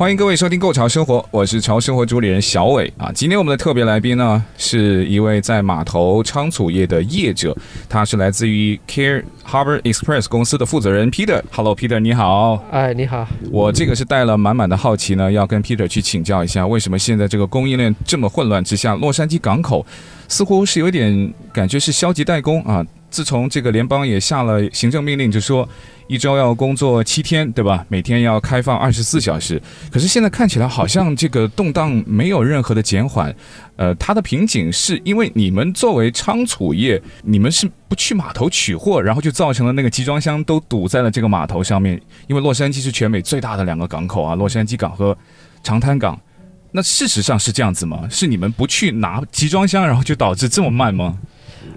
欢迎各位收听《Go 潮生活》，我是潮生活主理人小伟啊。今天我们的特别来宾呢，是一位在码头仓储业的业者，他是来自于 Care Harbor Express 公司的负责人 Peter。Hello，Peter，你好。哎，你好。我这个是带了满满的好奇呢，要跟 Peter 去请教一下，为什么现在这个供应链这么混乱之下，洛杉矶港口似乎是有点感觉是消极怠工啊？自从这个联邦也下了行政命令，就说。一周要工作七天，对吧？每天要开放二十四小时。可是现在看起来好像这个动荡没有任何的减缓。呃，它的瓶颈是因为你们作为仓储业，你们是不去码头取货，然后就造成了那个集装箱都堵在了这个码头上面。因为洛杉矶是全美最大的两个港口啊，洛杉矶港和长滩港。那事实上是这样子吗？是你们不去拿集装箱，然后就导致这么慢吗？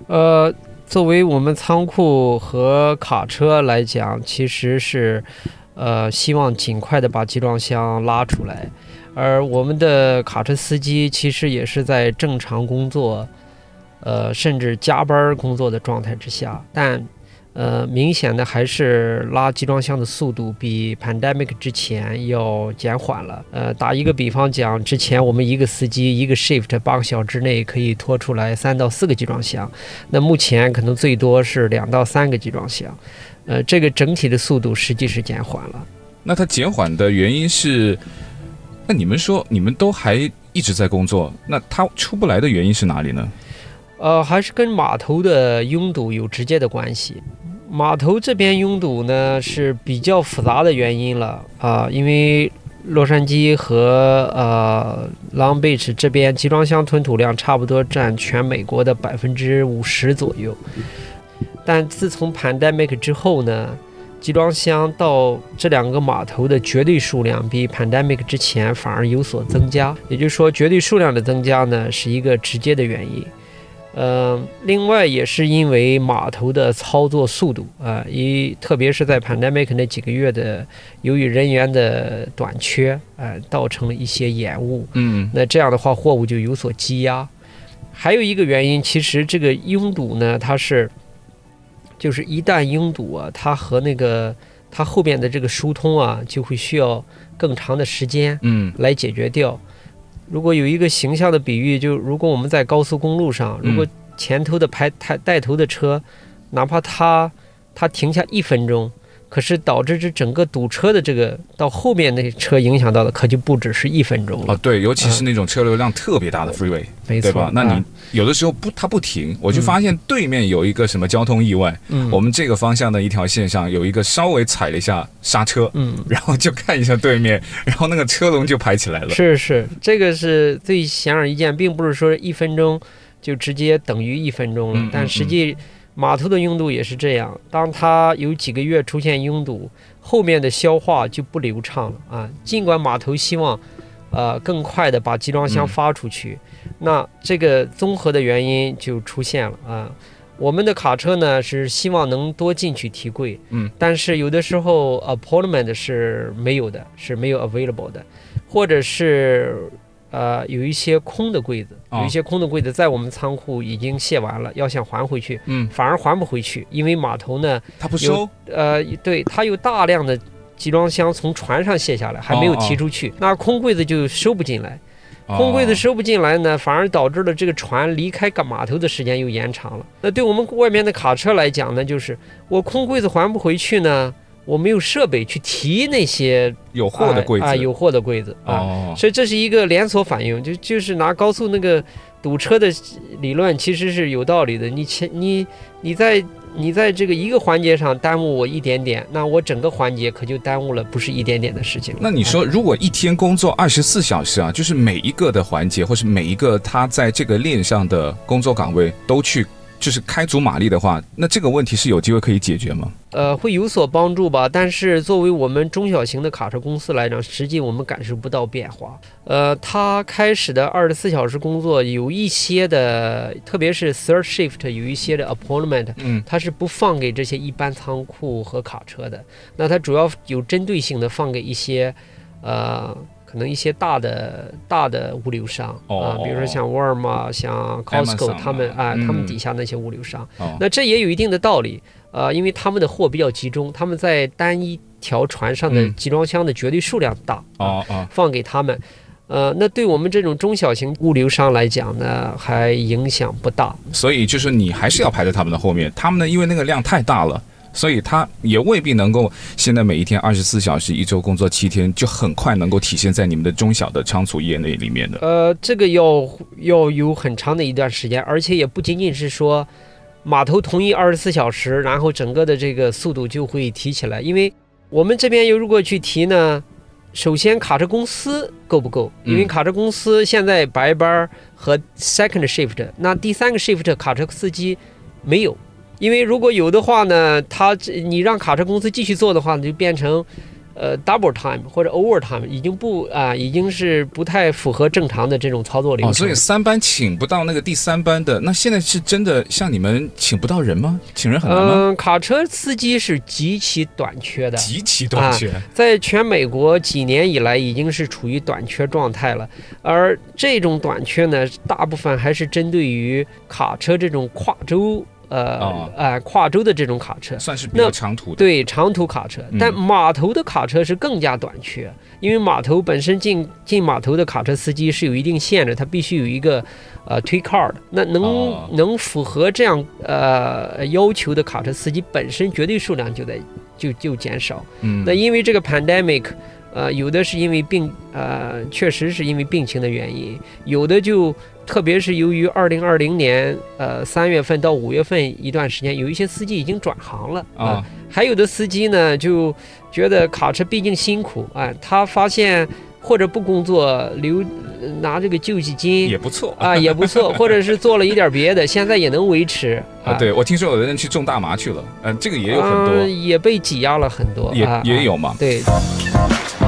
呃。作为我们仓库和卡车来讲，其实是，呃，希望尽快的把集装箱拉出来，而我们的卡车司机其实也是在正常工作，呃，甚至加班工作的状态之下，但。呃，明显的还是拉集装箱的速度比 pandemic 之前要减缓了。呃，打一个比方讲，之前我们一个司机一个 shift 八个小时之内可以拖出来三到四个集装箱，那目前可能最多是两到三个集装箱。呃，这个整体的速度实际是减缓了。那它减缓的原因是？那你们说你们都还一直在工作，那它出不来的原因是哪里呢？呃，还是跟码头的拥堵有直接的关系。码头这边拥堵呢是比较复杂的原因了。啊，因为洛杉矶和呃 Long Beach 这边集装箱吞吐量差不多占全美国的百分之五十左右，但自从 Pandemic 之后呢，集装箱到这两个码头的绝对数量比 Pandemic 之前反而有所增加，也就是说绝对数量的增加呢是一个直接的原因。呃，另外也是因为码头的操作速度啊，一特别是在 pandemic 那几个月的，由于人员的短缺，呃，造成了一些延误。嗯，那这样的话，货物就有所积压。还有一个原因，其实这个拥堵呢，它是，就是一旦拥堵啊，它和那个它后边的这个疏通啊，就会需要更长的时间，嗯，来解决掉。如果有一个形象的比喻，就如果我们在高速公路上，如果前头的排带带头的车，哪怕他他停下一分钟。可是导致这整个堵车的这个到后面那车影响到的可就不只是一分钟了。哦，对，尤其是那种车流量特别大的 freeway，没错，对吧？那你有的时候不，它不停，我就发现对面有一个什么交通意外，嗯，我们这个方向的一条线上有一个稍微踩了一下刹车，嗯，然后就看一下对面，然后那个车龙就排起来了。是是，这个是最显而易见，并不是说一分钟就直接等于一分钟了，嗯，但实际。码头的拥堵也是这样，当它有几个月出现拥堵，后面的消化就不流畅了啊。尽管码头希望，呃，更快的把集装箱发出去，嗯、那这个综合的原因就出现了啊。我们的卡车呢是希望能多进去提柜，嗯，但是有的时候 appointment 是没有的，是没有 available 的，或者是。呃，有一些空的柜子，有一些空的柜子在我们仓库已经卸完了，要想还回去，嗯，反而还不回去，因为码头呢，他不收，呃，对，他有大量的集装箱从船上卸下来，还没有提出去，那空柜子就收不进来，空柜子收不进来呢，反而导致了这个船离开港码头的时间又延长了。那对我们外面的卡车来讲呢，就是我空柜子还不回去呢。我没有设备去提那些有货的柜子啊，有货的柜子啊，所以这是一个连锁反应，就就是拿高速那个堵车的理论，其实是有道理的。你前你你在你在这个一个环节上耽误我一点点，那我整个环节可就耽误了不是一点点的事情。那你说，如果一天工作二十四小时啊，就是每一个的环节，或是每一个他在这个链上的工作岗位都去。就是开足马力的话，那这个问题是有机会可以解决吗？呃，会有所帮助吧。但是作为我们中小型的卡车公司来讲，实际我们感受不到变化。呃，他开始的二十四小时工作有一些的，特别是 third shift 有一些的 appointment，嗯，他是不放给这些一般仓库和卡车的。那他主要有针对性的放给一些，呃。可能一些大的大的物流商啊、比如说像沃尔玛、像 Costco，他们啊、嗯，他们底下那些物流商，哦、那这也有一定的道理啊、呃，因为他们的货比较集中，他们在单一条船上的集装箱的绝对数量大、放给他们，呃，那对我们这种中小型物流商来讲呢，还影响不大。所以就是你还是要排在他们的后面，他们呢，因为那个量太大了。所以他也未必能够现在每一天二十四小时，一周工作七天，就很快能够体现在你们的中小的仓储业内里面的。呃，这个要要有很长的一段时间，而且也不仅仅是说码头同意二十四小时，然后整个的这个速度就会提起来。因为我们这边又如果去提呢，首先卡车公司够不够？因为卡车公司现在白班和 second shift，那第三个 shift 卡车司机没有。因为如果有的话呢，他你让卡车公司继续做的话，就变成，呃，double time 或者 overtime，已经不啊、呃，已经是不太符合正常的这种操作流程。哦，所以三班请不到那个第三班的，那现在是真的像你们请不到人吗？请人很难吗？嗯，卡车司机是极其短缺的，极其短缺，啊，在全美国几年以来已经是处于短缺状态了。而这种短缺呢，大部分还是针对于卡车这种跨州。呃，哦、呃，跨州的这种卡车算是比较长途的，对，长途卡车。但码头的卡车是更加短缺，嗯、因为码头本身进进码头的卡车司机是有一定限制，他必须有一个呃推 car 的。那能、哦、能符合这样呃要求的卡车司机本身绝对数量就在就就减少。嗯，那因为这个 pandemic，呃，有的是因为病，呃，确实是因为病情的原因，有的就。特别是由于二零二零年，呃，三月份到五月份一段时间，有一些司机已经转行了啊、呃，还有的司机呢就觉得卡车毕竟辛苦啊、呃，他发现或者不工作留拿这个救济金也不错啊、呃，也不错，或者是做了一点别的，现在也能维持啊、呃。对，我听说有的人去种大麻去了，嗯、呃，这个也有很多，呃、也被挤压了很多，也、呃、也有嘛，对。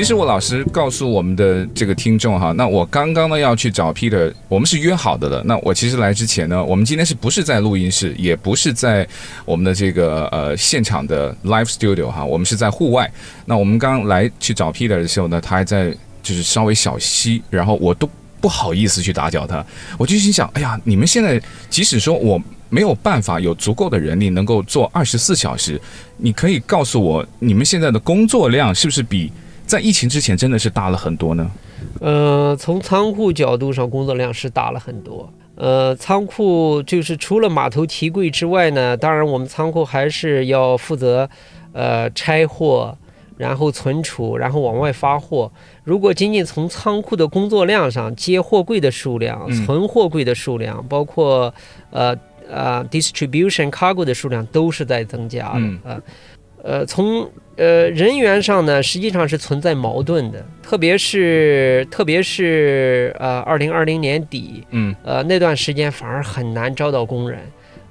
其实我老实告诉我们的这个听众哈，那我刚刚呢要去找 Peter，我们是约好的了。那我其实来之前呢，我们今天是不是在录音室，也不是在我们的这个呃现场的 Live Studio 哈，我们是在户外。那我们刚来去找 Peter 的时候呢，他还在就是稍微小息，然后我都不好意思去打搅他。我就心想，哎呀，你们现在即使说我没有办法有足够的人力能够做二十四小时，你可以告诉我你们现在的工作量是不是比？在疫情之前真的是大了很多呢。呃，从仓库角度上，工作量是大了很多。呃，仓库就是除了码头提柜之外呢，当然我们仓库还是要负责呃拆货，然后存储，然后往外发货。如果仅仅从仓库的工作量上，接货柜的数量、存货柜的数量，嗯、包括呃呃 distribution cargo 的数量都是在增加的。嗯、呃呃，从呃，人员上呢，实际上是存在矛盾的，特别是特别是呃，二零二零年底，嗯，呃，那段时间反而很难招到工人。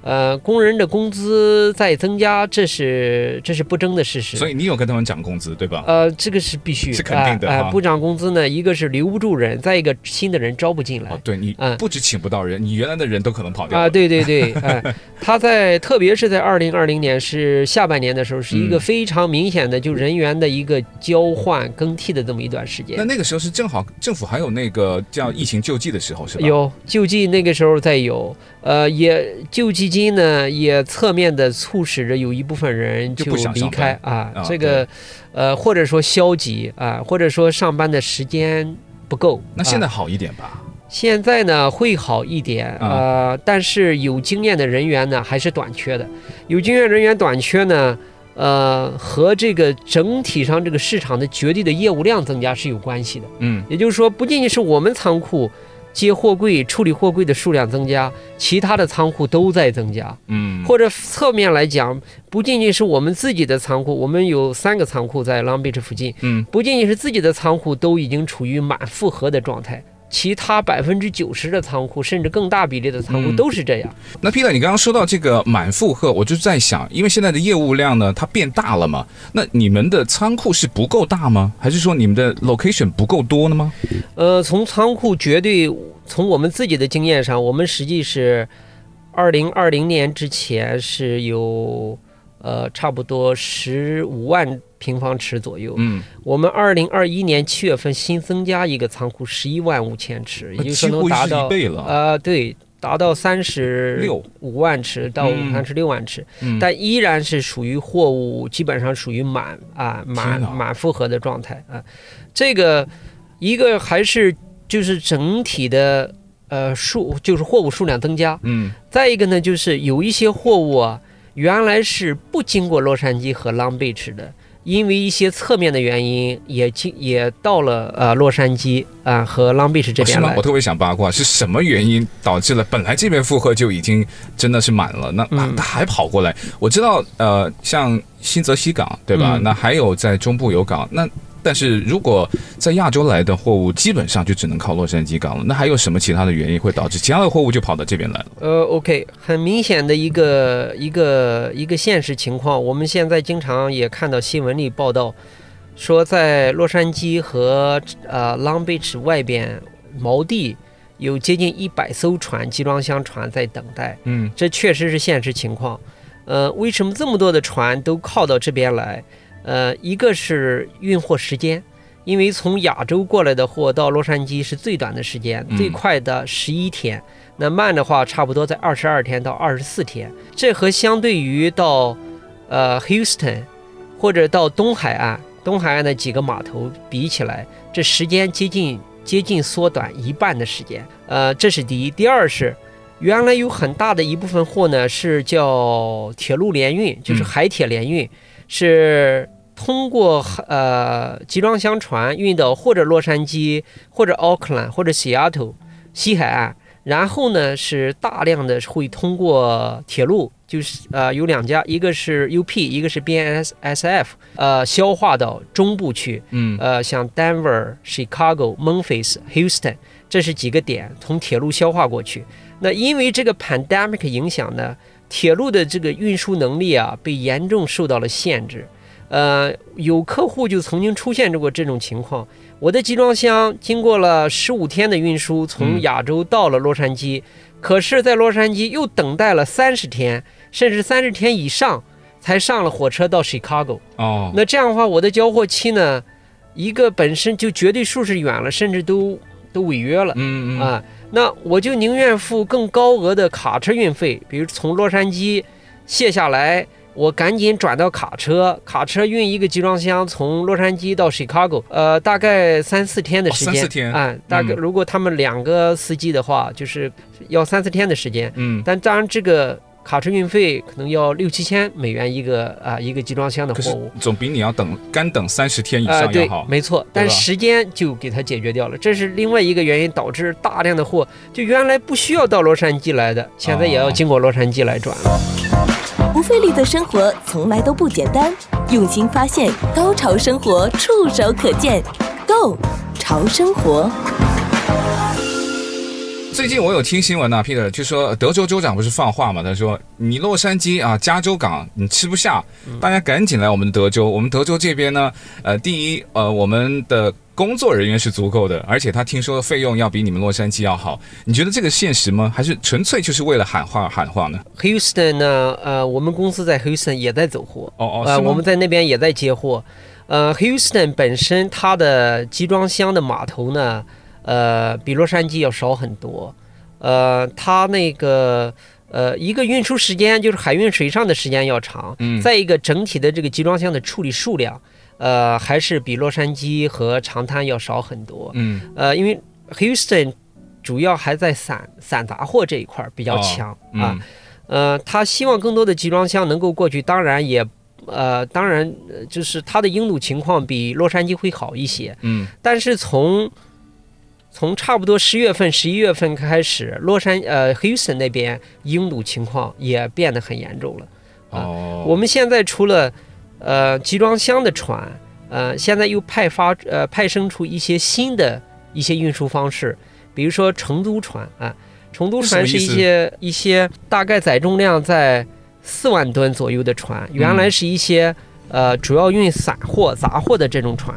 呃，工人的工资在增加，这是这是不争的事实。所以你有跟他们涨工资，对吧？呃，这个是必须，是肯定的。呃，不涨工资呢，一个是留不住人，再一个新的人招不进来。哦，对你，不止请不到人，你原来的人都可能跑掉。啊，对对对，哎，他在特别是在二零二零年是下半年的时候，是一个非常明显的就人员的一个交换更替的这么一段时间。那那个时候是正好政府还有那个叫疫情救济的时候，是吧？有救济，那个时候在有，呃，也救基。金呢也侧面的促使着有一部分人就离开啊，这个呃或者说消极啊，或者说上班的时间不够。那现在好一点吧？啊、现在呢会好一点，呃，但是有经验的人员呢还是短缺的。有经验人员短缺呢，呃，和这个整体上这个市场的绝对的业务量增加是有关系的。嗯，也就是说，不仅仅是我们仓库。接货柜、处理货柜的数量增加，其他的仓库都在增加。嗯，或者侧面来讲，不仅仅是我们自己的仓库，我们有三个仓库在 Long Beach 附近。嗯，不仅仅是自己的仓库都已经处于满负荷的状态。其他百分之九十的仓库，甚至更大比例的仓库都是这样。嗯、那 Peter，你刚刚说到这个满负荷，我就在想，因为现在的业务量呢，它变大了嘛，那你们的仓库是不够大吗？还是说你们的 location 不够多呢吗？呃，从仓库绝对，从我们自己的经验上，我们实际是二零二零年之前是有呃差不多十五万。平方尺左右。嗯，我们二零二一年七月份新增加一个仓库，十一万五千尺，也就是说能达到呃，对，达到三十六五万尺到三十六万尺，嗯，但依然是属于货物基本上属于满啊满满负荷的状态啊。这个一个还是就是整体的呃数就是货物数量增加，嗯，再一个呢就是有一些货物啊原来是不经过洛杉矶和 Long Beach 的。因为一些侧面的原因，也进也到了呃洛杉矶啊、呃、和 Long Beach 这边来。是吗？我特别想八卦，是什么原因导致了本来这边负荷就已经真的是满了，那那他还跑过来？我知道呃，像新泽西港对吧？嗯、那还有在中部有港那。但是如果在亚洲来的货物，基本上就只能靠洛杉矶港了。那还有什么其他的原因会导致其他的货物就跑到这边来了？呃，OK，很明显的一个一个一个现实情况，我们现在经常也看到新闻里报道，说在洛杉矶和呃 Long Beach 外边锚地有接近一百艘船集装箱船在等待。嗯，这确实是现实情况。呃，为什么这么多的船都靠到这边来？呃，一个是运货时间，因为从亚洲过来的货到洛杉矶是最短的时间，最快的十一天，那慢的话差不多在二十二天到二十四天。这和相对于到呃 Houston 或者到东海岸，东海岸的几个码头比起来，这时间接近接近缩短一半的时间。呃，这是第一。第二是，原来有很大的一部分货呢是叫铁路联运，就是海铁联运。是通过呃集装箱船运到或者洛杉矶或者奥克兰或者西雅图西海岸，然后呢是大量的会通过铁路，就是呃有两家，一个是 UP，一个是 BNSF，呃消化到中部去，嗯，呃像 Denver、Chicago、Memphis、Houston，这是几个点从铁路消化过去。那因为这个 pandemic 影响呢，铁路的这个运输能力啊，被严重受到了限制。呃，有客户就曾经出现过这种情况：我的集装箱经过了十五天的运输，从亚洲到了洛杉矶，嗯、可是，在洛杉矶又等待了三十天，甚至三十天以上，才上了火车到 Chicago。哦，那这样的话，我的交货期呢，一个本身就绝对数是远了，甚至都都违约了。嗯嗯啊。那我就宁愿付更高额的卡车运费，比如从洛杉矶卸下来，我赶紧转到卡车，卡车运一个集装箱从洛杉矶到 Chicago，呃，大概三四天的时间。哦、三四天。啊、嗯，大概如果他们两个司机的话，就是要三四天的时间。嗯。但当然这个。卡车运费可能要六七千美元一个啊，一个集装箱的货物，总比你要等干等三十天以上要好。呃、对，没错，但时间就给它解决掉了，这是另外一个原因，导致大量的货就原来不需要到洛杉矶来的，现在也要经过洛杉矶来转了。哦、不费力的生活从来都不简单，用心发现，高潮生活触手可见，Go 潮生活。最近我有听新闻呢、啊，Peter 就说德州州长不是放话嘛？他说你洛杉矶啊，加州港你吃不下，大家赶紧来我们德州。我们德州这边呢，呃，第一，呃，我们的工作人员是足够的，而且他听说费用要比你们洛杉矶要好。你觉得这个现实吗？还是纯粹就是为了喊话喊话呢？Houston 呢？呃，我们公司在 Houston 也在走货。哦哦，呃，我们在那边也在接货。呃，Houston 本身它的集装箱的码头呢？呃，比洛杉矶要少很多，呃，它那个呃，一个运输时间就是海运水上的时间要长，嗯，再一个整体的这个集装箱的处理数量，呃，还是比洛杉矶和长滩要少很多，嗯，呃，因为 Houston 主要还在散散杂货这一块比较强、哦、啊，呃，他希望更多的集装箱能够过去，当然也，呃，当然就是它的拥堵情况比洛杉矶会好一些，嗯，但是从从差不多十月份、十一月份开始，洛杉呃 Houston 那边拥堵情况也变得很严重了。啊、哦，我们现在除了呃集装箱的船，呃，现在又派发呃派生出一些新的一些运输方式，比如说承租船啊，承租船是一些一些大概载重量在四万吨左右的船，原来是一些、嗯、呃主要运散货杂货的这种船，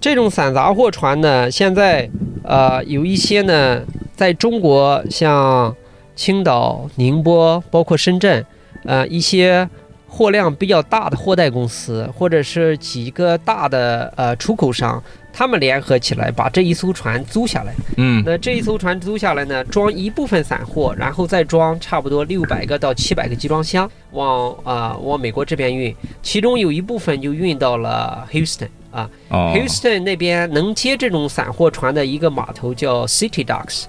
这种散杂货船呢，现在呃有一些呢在中国像青岛、宁波，包括深圳。呃，一些货量比较大的货代公司，或者是几个大的呃出口商，他们联合起来把这一艘船租下来。嗯，那这一艘船租下来呢，装一部分散货，然后再装差不多六百个到七百个集装箱，往啊、呃、往美国这边运。其中有一部分就运到了 Houston 啊、哦、，Houston 那边能接这种散货船的一个码头叫 City Docks。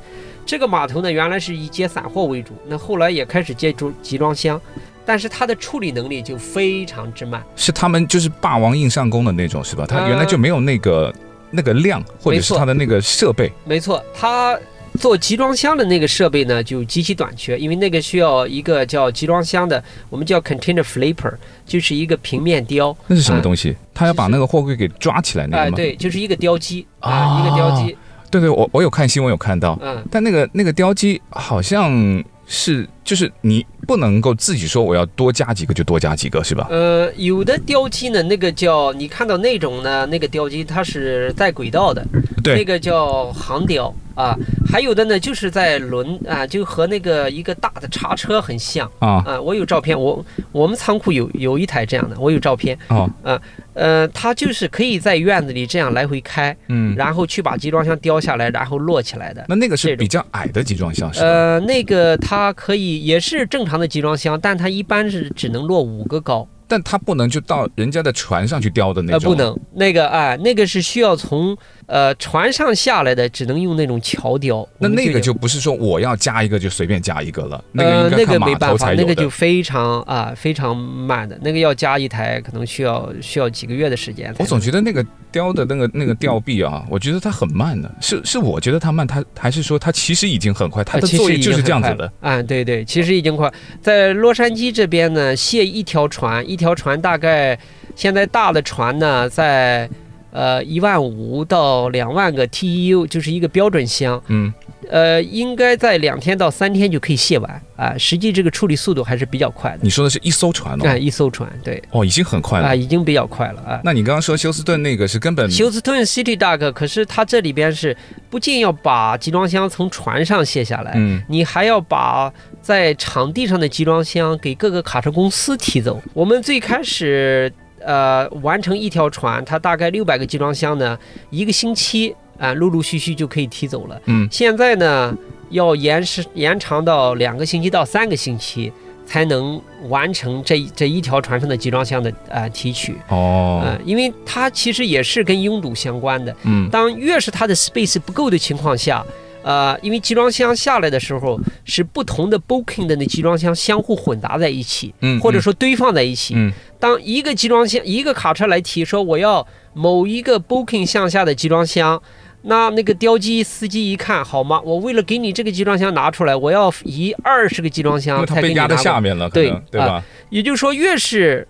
这个码头呢，原来是以接散货为主，那后来也开始接装集装箱，但是它的处理能力就非常之慢。是他们就是霸王硬上弓的那种，是吧？它原来就没有那个、呃、那个量，或者是它的那个设备。没错，它做集装箱的那个设备呢就极其短缺，因为那个需要一个叫集装箱的，我们叫 container flipper，就是一个平面雕。那是什么东西？它、呃、要把那个货柜给抓起来那个吗？对，就是一个雕机啊、呃，一个雕机。对对，我我有看新闻，有看到，嗯，但那个那个雕机好像是就是你不能够自己说我要多加几个就多加几个是吧？呃，有的吊机呢，那个叫你看到那种呢，那个吊机它是带轨道的，对，那个叫航吊。啊，还有的呢，就是在轮啊，就和那个一个大的叉车很像啊。啊，我有照片，我我们仓库有有一台这样的，我有照片。啊，呃呃，它就是可以在院子里这样来回开，嗯，然后去把集装箱吊下来，然后摞起来的。那那个是比较矮的集装箱是吧？呃，那个它可以也是正常的集装箱，但它一般是只能落五个高。但它不能就到人家的船上去吊的那种。呃，不能，那个啊，那个是需要从呃船上下来的，只能用那种桥雕。那那个就不是说我要加一个就随便加一个了，呃，那个。那个没办法，那个就非常啊非常慢的，那个要加一台，可能需要需要几个月的时间。我总觉得那个雕的那个那个吊臂啊，我觉得它很慢的，是是我觉得它慢，它还是说它其实已经很快，它的作业就是这样子的。啊，对对，其实已经快。在洛杉矶这边呢，卸一条船。一条船大概现在大的船呢，在呃一万五到两万个 TEU，就是一个标准箱。嗯，呃，应该在两天到三天就可以卸完啊。实际这个处理速度还是比较快的。你说的是一艘船哦？啊，一艘船，对。哦，已经很快了啊，已经比较快了啊。那你刚刚说休斯顿那个是根本休斯顿 City Dock，可是它这里边是不仅要把集装箱从船上卸下来，嗯，你还要把。在场地上的集装箱给各个卡车公司提走。我们最开始呃完成一条船，它大概六百个集装箱呢，一个星期啊、呃，陆陆续续就可以提走了。嗯，现在呢要延时延长到两个星期到三个星期才能完成这这一条船上的集装箱的啊、呃、提取。哦，嗯、呃，因为它其实也是跟拥堵相关的。嗯，当越是它的 space 不够的情况下。呃，因为集装箱下来的时候是不同的 booking 的那集装箱相互混杂在一起，嗯，或者说堆放在一起。嗯，当一个集装箱一个卡车来提说我要某一个 booking 向下的集装箱，那那个吊机司机一看，好吗？我为了给你这个集装箱拿出来，我要移二十个集装箱才给你拿。因为它被压在下面了，对对吧？呃，也就是说，越是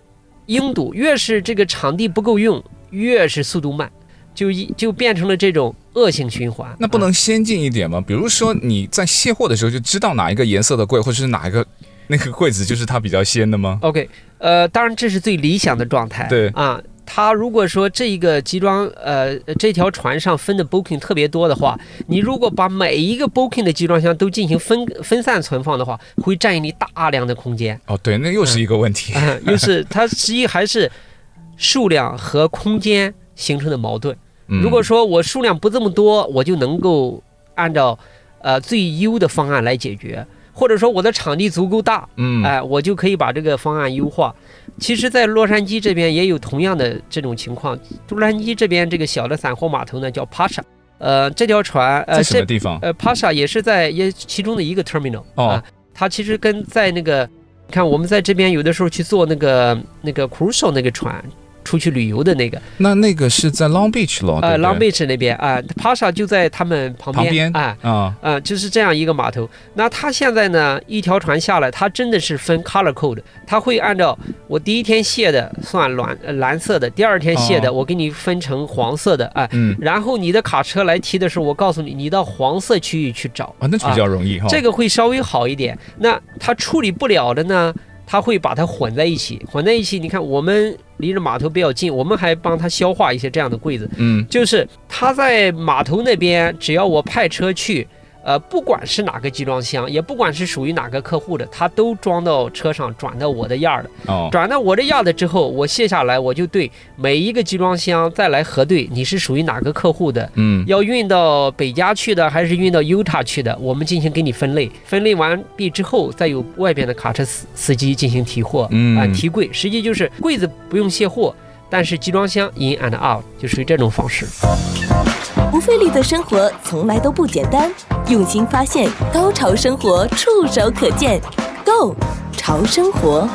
拥堵，越是这个场地不够用，越是速度慢。就一就变成了这种恶性循环。那不能先进一点吗？比如说你在卸货的时候就知道哪一个颜色的柜，或者是哪一个那个柜子就是它比较鲜的吗？OK，呃，当然这是最理想的状态。对啊，他如果说这一个集装呃这条船上分的 booking 特别多的话，你如果把每一个 booking 的集装箱都进行分分散存放的话，会占用你大量的空间。哦，对，那又是一个问题。嗯，又是它实际还是数量和空间形成的矛盾。如果说我数量不这么多，我就能够按照呃最优的方案来解决，或者说我的场地足够大，嗯，哎、呃，我就可以把这个方案优化。其实，在洛杉矶这边也有同样的这种情况。洛杉矶这边这个小的散货码头呢，叫 Pasha，呃，这条船呃在什么地方？呃，Pasha 也是在也其中的一个 terminal 哦、呃，它其实跟在那个，看我们在这边有的时候去坐那个那个 Crusoe 那个船。出去旅游的那个。那那个是在 Long Beach 咯？呃，Long Beach 那边啊，Pasha 就在他们旁边。旁边啊啊啊，就是这样一个码头。那他现在呢，一条船下来，他真的是分 color code，他会按照我第一天卸的算蓝蓝色的，第二天卸的我给你分成黄色的啊。嗯。然后你的卡车来提的时候，我告诉你，你到黄色区域去找啊，那比较容易哈。这个会稍微好一点。那他处理不了的呢？他会把它混在一起，混在一起。你看，我们离着码头比较近，我们还帮他消化一些这样的柜子。嗯，就是他在码头那边，只要我派车去。呃，不管是哪个集装箱，也不管是属于哪个客户的，他都装到车上，转到我的 yard 哦，转到我的 yard 之后，我卸下来，我就对每一个集装箱再来核对，你是属于哪个客户的，嗯，要运到北加去的，还是运到 Utah 去的，我们进行给你分类，分类完毕之后，再由外边的卡车司司机进行提货，嗯，啊，提柜，实际就是柜子不用卸货，但是集装箱 in and out 就属于这种方式。不费力的生活从来都不简单，用心发现，高潮生活触手可见，Go 潮生活。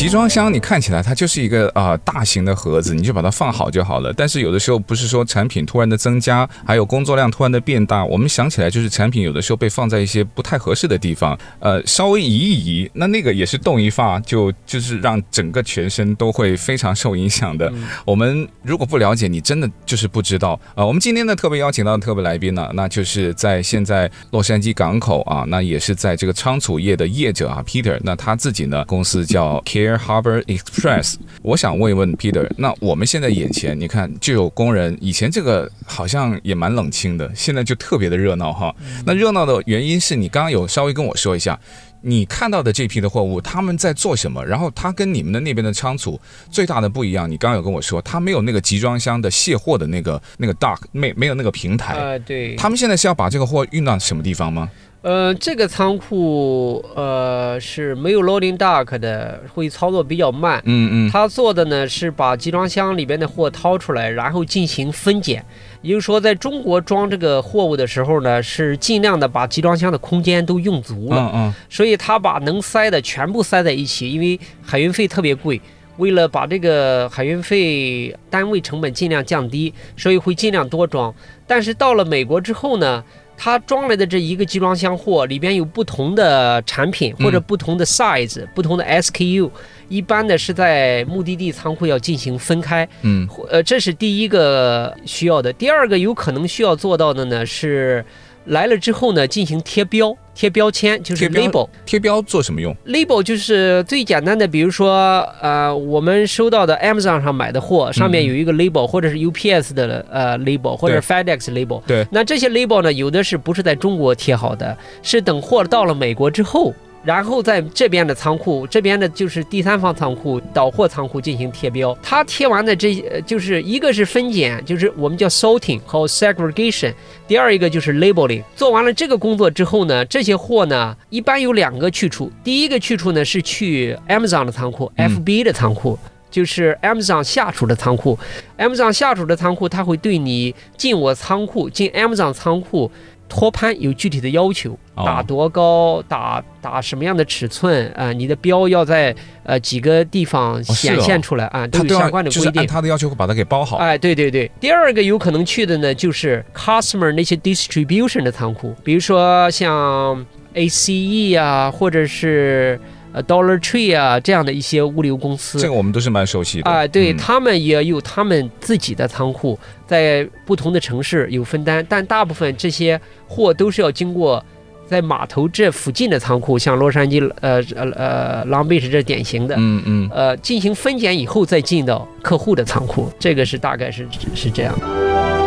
集装箱，你看起来它就是一个啊、大型的盒子，你就把它放好就好了。但是有的时候不是说产品突然的增加，还有工作量突然的变大，我们想起来就是产品有的时候被放在一些不太合适的地方，呃，稍微移一移，那那个也是动一发就就是让整个全身都会非常受影响的。我们如果不了解，你真的就是不知道啊、我们今天呢特别邀请到的特别来宾呢，那就是在现在洛杉矶港口啊，那也是在这个仓储业的业者啊，Peter，那他自己呢公司叫 Care Harbor Express，我想问一问 Peter，那我们现在眼前，你看就有工人，以前这个好像也蛮冷清的，现在就特别的热闹哈。那热闹的原因是你刚刚有稍微跟我说一下，你看到的这批的货物他们在做什么，然后他跟你们的那边的仓储最大的不一样，你刚刚有跟我说，他没有那个集装箱的卸货的那个那个 dock，没没有那个平台。呃，对。他们现在是要把这个货运到什么地方吗？呃，这个仓库呃是没有 loading dock 的，会操作比较慢。嗯嗯。他做的呢是把集装箱里边的货掏出来，然后进行分拣。也就是说，在中国装这个货物的时候呢，是尽量的把集装箱的空间都用足了。嗯嗯。所以他把能塞的全部塞在一起，因为海运费特别贵，为了把这个海运费单位成本尽量降低，所以会尽量多装。但是到了美国之后呢，他装来的这一个集装箱货里边有不同的产品或者不同的 size、嗯、不同的 SKU，一般的是在目的地仓库要进行分开。嗯，呃，这是第一个需要的。第二个有可能需要做到的呢是。来了之后呢，进行贴标、贴标签，就是 label。贴标做什么用？label 就是最简单的，比如说，呃，我们收到的 Amazon 上买的货，上面有一个 label，、嗯、或者是 UPS 的呃 label，或者 FedEx label。对。那这些 label 呢，有的是不是在中国贴好的？是等货到了美国之后。然后在这边的仓库，这边的就是第三方仓库、倒货仓库进行贴标。它贴完的这，就是一个是分拣，就是我们叫 sorting 和 segregation。第二一个就是 labeling。做完了这个工作之后呢，这些货呢一般有两个去处。第一个去处呢是去 Amazon 的仓库、嗯、FB 的仓库，就是 Amazon 下属的仓库。Amazon 下属的仓库，它会对你进我仓库、进 Amazon 仓库。托盘有具体的要求，打多高，打打什么样的尺寸啊、呃？你的标要在呃几个地方显现出来啊？都有相关的规定。就是按他的要求会把它给包好。哎，对对对。第二个有可能去的呢，就是 customer 那些 distribution 的仓库，比如说像 ACE 啊，或者是。呃，Dollar Tree 啊，这样的一些物流公司，这个我们都是蛮熟悉的。啊、呃，对、嗯、他们也有他们自己的仓库，在不同的城市有分担，但大部分这些货都是要经过在码头这附近的仓库，像洛杉矶，呃呃呃，Long Beach 这典型的，嗯嗯，呃，进行分拣以后再进到客户的仓库，这个是大概是是这样。